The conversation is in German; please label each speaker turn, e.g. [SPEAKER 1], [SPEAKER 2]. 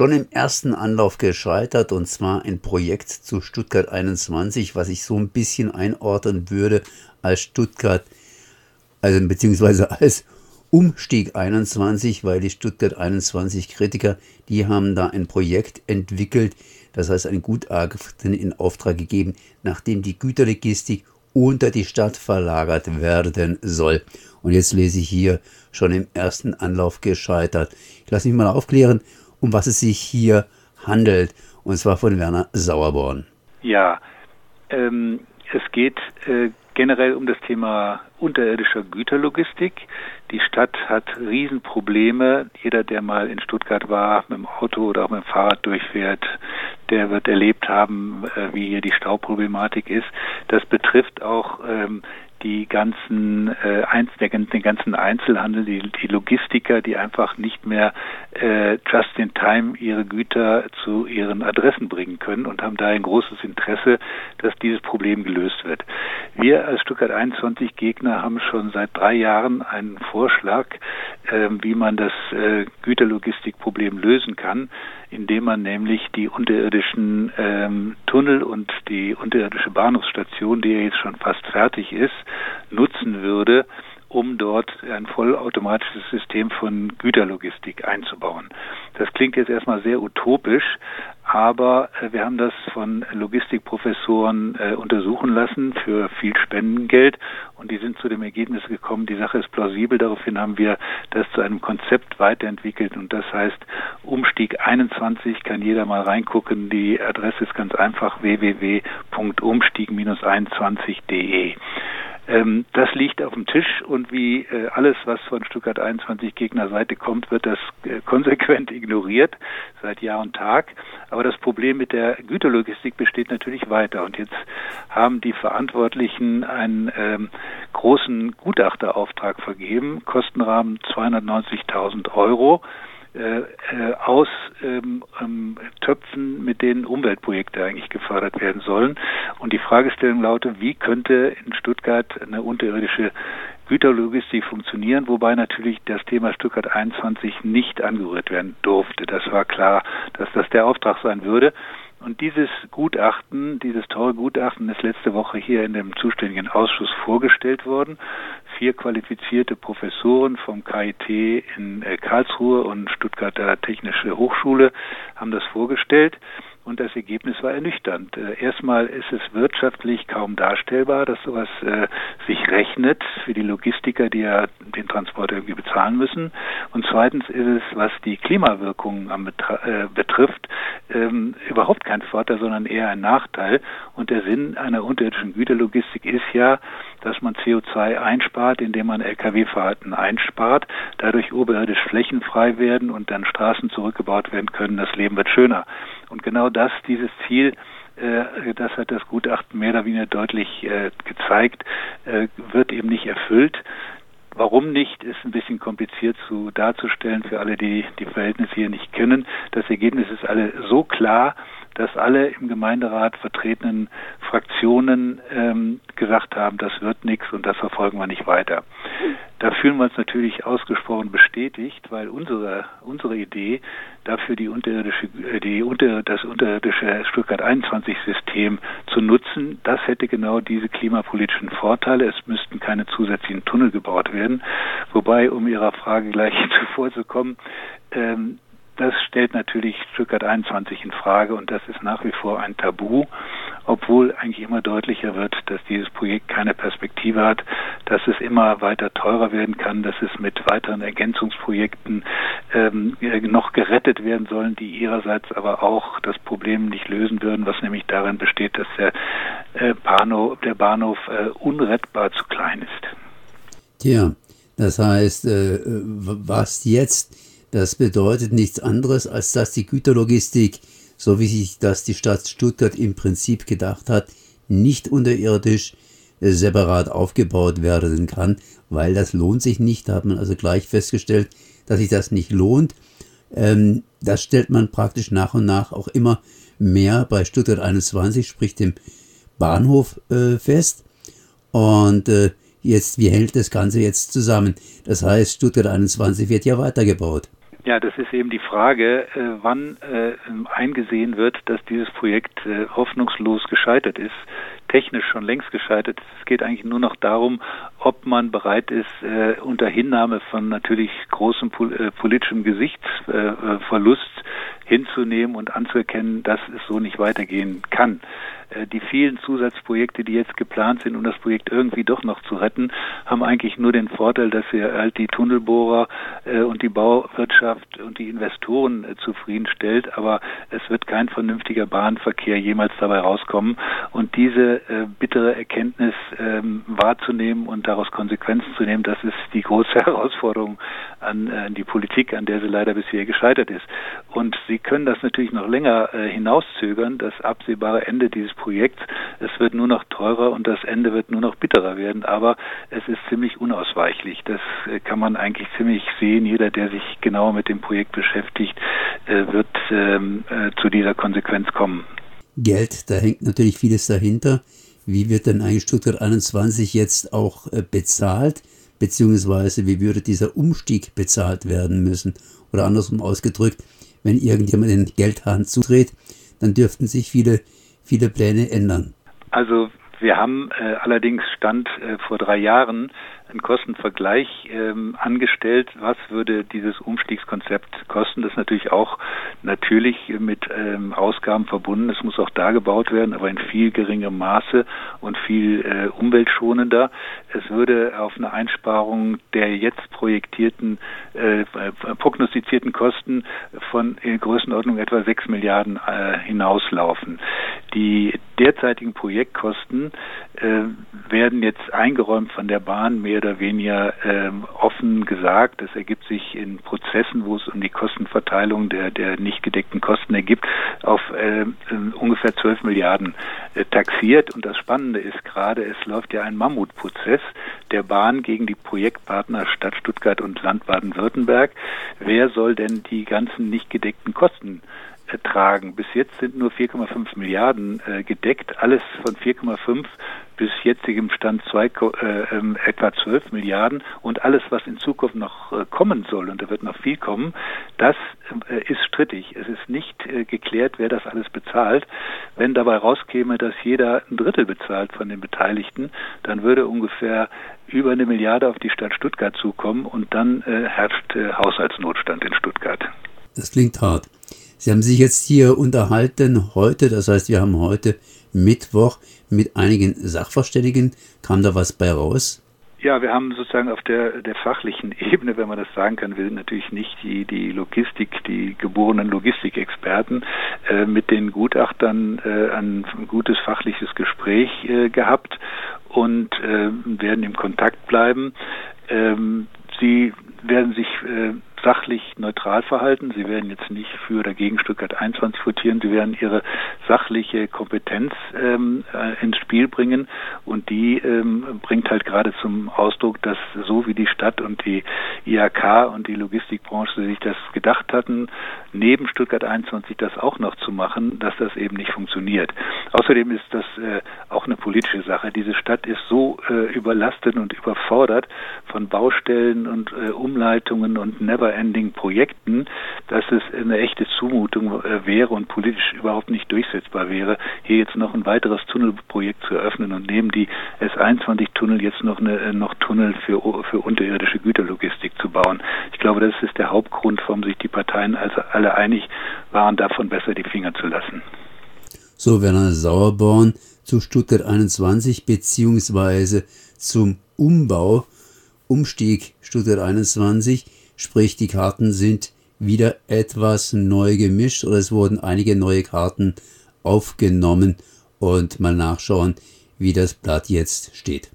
[SPEAKER 1] schon im ersten Anlauf gescheitert und zwar ein Projekt zu Stuttgart 21, was ich so ein bisschen einordnen würde als Stuttgart, also beziehungsweise als Umstieg 21, weil die Stuttgart 21 Kritiker, die haben da ein Projekt entwickelt, das heißt ein Gutachten in Auftrag gegeben, nachdem die Güterlogistik unter die Stadt verlagert werden soll. Und jetzt lese ich hier schon im ersten Anlauf gescheitert. Ich lasse mich mal aufklären, um was es sich hier handelt. Und zwar von Werner Sauerborn.
[SPEAKER 2] Ja, ähm, es geht äh, generell um das Thema unterirdischer Güterlogistik. Die Stadt hat Riesenprobleme. Jeder, der mal in Stuttgart war, mit dem Auto oder auch mit dem Fahrrad durchfährt, der wird erlebt haben, äh, wie hier die Stauproblematik ist. Das betrifft auch ähm, die ganzen äh, Einz den ganzen Einzelhandel, die, die Logistiker, die einfach nicht mehr äh, just in time ihre Güter zu ihren Adressen bringen können und haben da ein großes Interesse, dass dieses Problem gelöst wird. Wir als Stuttgart 21 Gegner haben schon seit drei Jahren einen Vorschlag, äh, wie man das äh, Güterlogistikproblem lösen kann indem man nämlich die unterirdischen ähm, Tunnel und die unterirdische Bahnhofsstation, die ja jetzt schon fast fertig ist, nutzen würde, um dort ein vollautomatisches System von Güterlogistik einzubauen. Das klingt jetzt erstmal sehr utopisch, aber äh, wir haben das von Logistikprofessoren äh, untersuchen lassen für viel Spendengeld und die sind zu dem Ergebnis gekommen, die Sache ist plausibel. Daraufhin haben wir das zu einem Konzept weiterentwickelt und das heißt Umstieg 21 kann jeder mal reingucken. Die Adresse ist ganz einfach www.umstieg-21.de. Ähm, das liegt auf dem Tisch und wie äh, alles, was von Stuttgart 21 Gegnerseite kommt, wird das äh, konsequent ignoriert seit Jahr und Tag. Aber das Problem mit der Güterlogistik besteht natürlich weiter. Und jetzt haben die Verantwortlichen einen ähm, großen Gutachterauftrag vergeben, Kostenrahmen 290.000 Euro. Äh, äh, aus ähm, ähm, Töpfen, mit denen Umweltprojekte eigentlich gefördert werden sollen. Und die Fragestellung lautet, wie könnte in Stuttgart eine unterirdische Güterlogistik funktionieren, wobei natürlich das Thema Stuttgart 21 nicht angerührt werden durfte. Das war klar, dass das der Auftrag sein würde. Und dieses Gutachten, dieses teure Gutachten ist letzte Woche hier in dem zuständigen Ausschuss vorgestellt worden. Vier qualifizierte Professoren vom KIT in äh, Karlsruhe und Stuttgarter Technische Hochschule haben das vorgestellt und das Ergebnis war ernüchternd. Äh, erstmal ist es wirtschaftlich kaum darstellbar, dass sowas äh, sich rechnet für die Logistiker, die ja den Transport irgendwie bezahlen müssen. Und zweitens ist es, was die Klimawirkungen äh, betrifft, ähm, überhaupt kein Vorteil, sondern eher ein Nachteil. Und der Sinn einer unterirdischen Güterlogistik ist ja, dass man CO2 einspart, indem man Lkw-Fahrten einspart, dadurch oberirdisch Flächen frei werden und dann Straßen zurückgebaut werden können. Das Leben wird schöner. Und genau das, dieses Ziel, äh, das hat das Gutachten mehr oder weniger deutlich äh, gezeigt, äh, wird eben nicht erfüllt. Warum nicht, ist ein bisschen kompliziert zu darzustellen für alle, die die Verhältnisse hier nicht kennen. Das Ergebnis ist alle so klar, dass alle im Gemeinderat vertretenen Fraktionen ähm, gesagt haben, das wird nichts und das verfolgen wir nicht weiter. Da fühlen wir uns natürlich ausgesprochen bestätigt, weil unsere unsere Idee dafür die unterirdische äh, die unter das unterirdische Stuttgart 21 System zu nutzen, das hätte genau diese klimapolitischen Vorteile. Es müssten keine zusätzlichen Tunnel gebaut werden. Wobei, um Ihrer Frage gleich zuvor zu kommen, ähm, das stellt natürlich Stuttgart 21 in Frage und das ist nach wie vor ein Tabu, obwohl eigentlich immer deutlicher wird, dass dieses Projekt keine Perspektive hat, dass es immer weiter teurer werden kann, dass es mit weiteren Ergänzungsprojekten ähm, noch gerettet werden sollen, die ihrerseits aber auch das Problem nicht lösen würden, was nämlich darin besteht, dass der äh, Bahnhof, der Bahnhof äh, unrettbar zu klein ist.
[SPEAKER 1] Tja, das heißt, äh, was jetzt das bedeutet nichts anderes, als dass die Güterlogistik, so wie sich das die Stadt Stuttgart im Prinzip gedacht hat, nicht unterirdisch äh, separat aufgebaut werden kann, weil das lohnt sich nicht. Da hat man also gleich festgestellt, dass sich das nicht lohnt. Ähm, das stellt man praktisch nach und nach auch immer mehr bei Stuttgart 21, sprich dem Bahnhof, äh, fest. Und äh, jetzt, wie hält das Ganze jetzt zusammen? Das heißt, Stuttgart 21 wird ja weitergebaut.
[SPEAKER 2] Ja, das ist eben die Frage, äh, wann äh, eingesehen wird, dass dieses Projekt äh, hoffnungslos gescheitert ist, technisch schon längst gescheitert ist. Es geht eigentlich nur noch darum, ob man bereit ist, äh, unter Hinnahme von natürlich großem pol äh, politischem Gesichtsverlust hinzunehmen und anzuerkennen, dass es so nicht weitergehen kann. Äh, die vielen Zusatzprojekte, die jetzt geplant sind, um das Projekt irgendwie doch noch zu retten, haben eigentlich nur den Vorteil, dass sie halt die Tunnelbohrer äh, und die Bauwirtschaft und die Investoren äh, zufriedenstellt, aber es wird kein vernünftiger Bahnverkehr jemals dabei rauskommen. Und diese bittere Erkenntnis ähm, wahrzunehmen und daraus Konsequenzen zu nehmen, das ist die große Herausforderung an, an die Politik, an der sie leider bisher gescheitert ist. Und sie können das natürlich noch länger hinauszögern, das absehbare Ende dieses Projekt. Es wird nur noch teurer und das Ende wird nur noch bitterer werden, aber es ist ziemlich unausweichlich. Das äh, kann man eigentlich ziemlich sehen. Jeder, der sich genau mit dem Projekt beschäftigt, äh, wird ähm, äh, zu dieser Konsequenz kommen.
[SPEAKER 1] Geld, da hängt natürlich vieles dahinter. Wie wird denn eigentlich Stuttgart 21 jetzt auch bezahlt? Beziehungsweise wie würde dieser Umstieg bezahlt werden müssen? Oder andersrum ausgedrückt, wenn irgendjemand den Geldhahn zudreht, dann dürften sich viele viele Pläne ändern?
[SPEAKER 2] Also wir haben äh, allerdings Stand äh, vor drei Jahren einen Kostenvergleich ähm, angestellt. Was würde dieses Umstiegskonzept kosten? Das ist natürlich auch natürlich mit ähm, Ausgaben verbunden. Es muss auch da gebaut werden, aber in viel geringerem Maße und viel äh, umweltschonender. Es würde auf eine Einsparung der jetzt projektierten, äh, prognostizierten Kosten von in Größenordnung etwa 6 Milliarden äh, hinauslaufen. Die derzeitigen Projektkosten äh, werden jetzt eingeräumt von der Bahn mehr oder weniger ähm, offen gesagt. Das ergibt sich in Prozessen, wo es um die Kostenverteilung der, der nicht gedeckten Kosten ergibt, auf äh, ungefähr 12 Milliarden äh, taxiert. Und das Spannende ist gerade, es läuft ja ein Mammutprozess der Bahn gegen die Projektpartner Stadt Stuttgart und Land Baden-Württemberg. Wer soll denn die ganzen nicht gedeckten Kosten tragen. Bis jetzt sind nur 4,5 Milliarden äh, gedeckt. Alles von 4,5 bis jetzigem Stand zwei, äh, äh, etwa 12 Milliarden und alles, was in Zukunft noch äh, kommen soll, und da wird noch viel kommen, das äh, ist strittig. Es ist nicht äh, geklärt, wer das alles bezahlt. Wenn dabei rauskäme, dass jeder ein Drittel bezahlt von den Beteiligten, dann würde ungefähr über eine Milliarde auf die Stadt Stuttgart zukommen und dann äh, herrscht Haushaltsnotstand in Stuttgart.
[SPEAKER 1] Das klingt hart. Sie haben sich jetzt hier unterhalten heute, das heißt, wir haben heute Mittwoch mit einigen Sachverständigen. Kam da was bei raus?
[SPEAKER 2] Ja, wir haben sozusagen auf der, der fachlichen Ebene, wenn man das sagen kann, wir sind natürlich nicht die, die Logistik, die geborenen Logistikexperten, äh, mit den Gutachtern äh, ein gutes fachliches Gespräch äh, gehabt und äh, werden im Kontakt bleiben. Ähm, sie werden sich äh, sachlich neutral verhalten. Sie werden jetzt nicht für oder gegen Stuttgart 21 votieren. Sie werden ihre sachliche Kompetenz ähm, äh, ins Spiel bringen und die ähm, bringt halt gerade zum Ausdruck, dass so wie die Stadt und die IHK und die Logistikbranche sich das gedacht hatten, neben Stuttgart 21 das auch noch zu machen, dass das eben nicht funktioniert. Außerdem ist das äh, auch eine politische Sache. Diese Stadt ist so äh, überlastet und überfordert von Baustellen und äh, Umleitungen und Never Never-Ending-Projekten, dass es eine echte Zumutung äh, wäre und politisch überhaupt nicht durchsetzbar wäre, hier jetzt noch ein weiteres Tunnelprojekt zu eröffnen und neben die S21-Tunnel jetzt noch, eine, äh, noch Tunnel für, für unterirdische Güterlogistik zu bauen. Ich glaube, das ist der Hauptgrund, warum sich die Parteien also alle einig waren, davon besser die Finger zu lassen.
[SPEAKER 1] So, Werner Sauerborn zu Stuttgart 21 beziehungsweise zum Umbau, Umstieg Stuttgart 21. Sprich, die Karten sind wieder etwas neu gemischt oder es wurden einige neue Karten aufgenommen und mal nachschauen, wie das Blatt jetzt steht.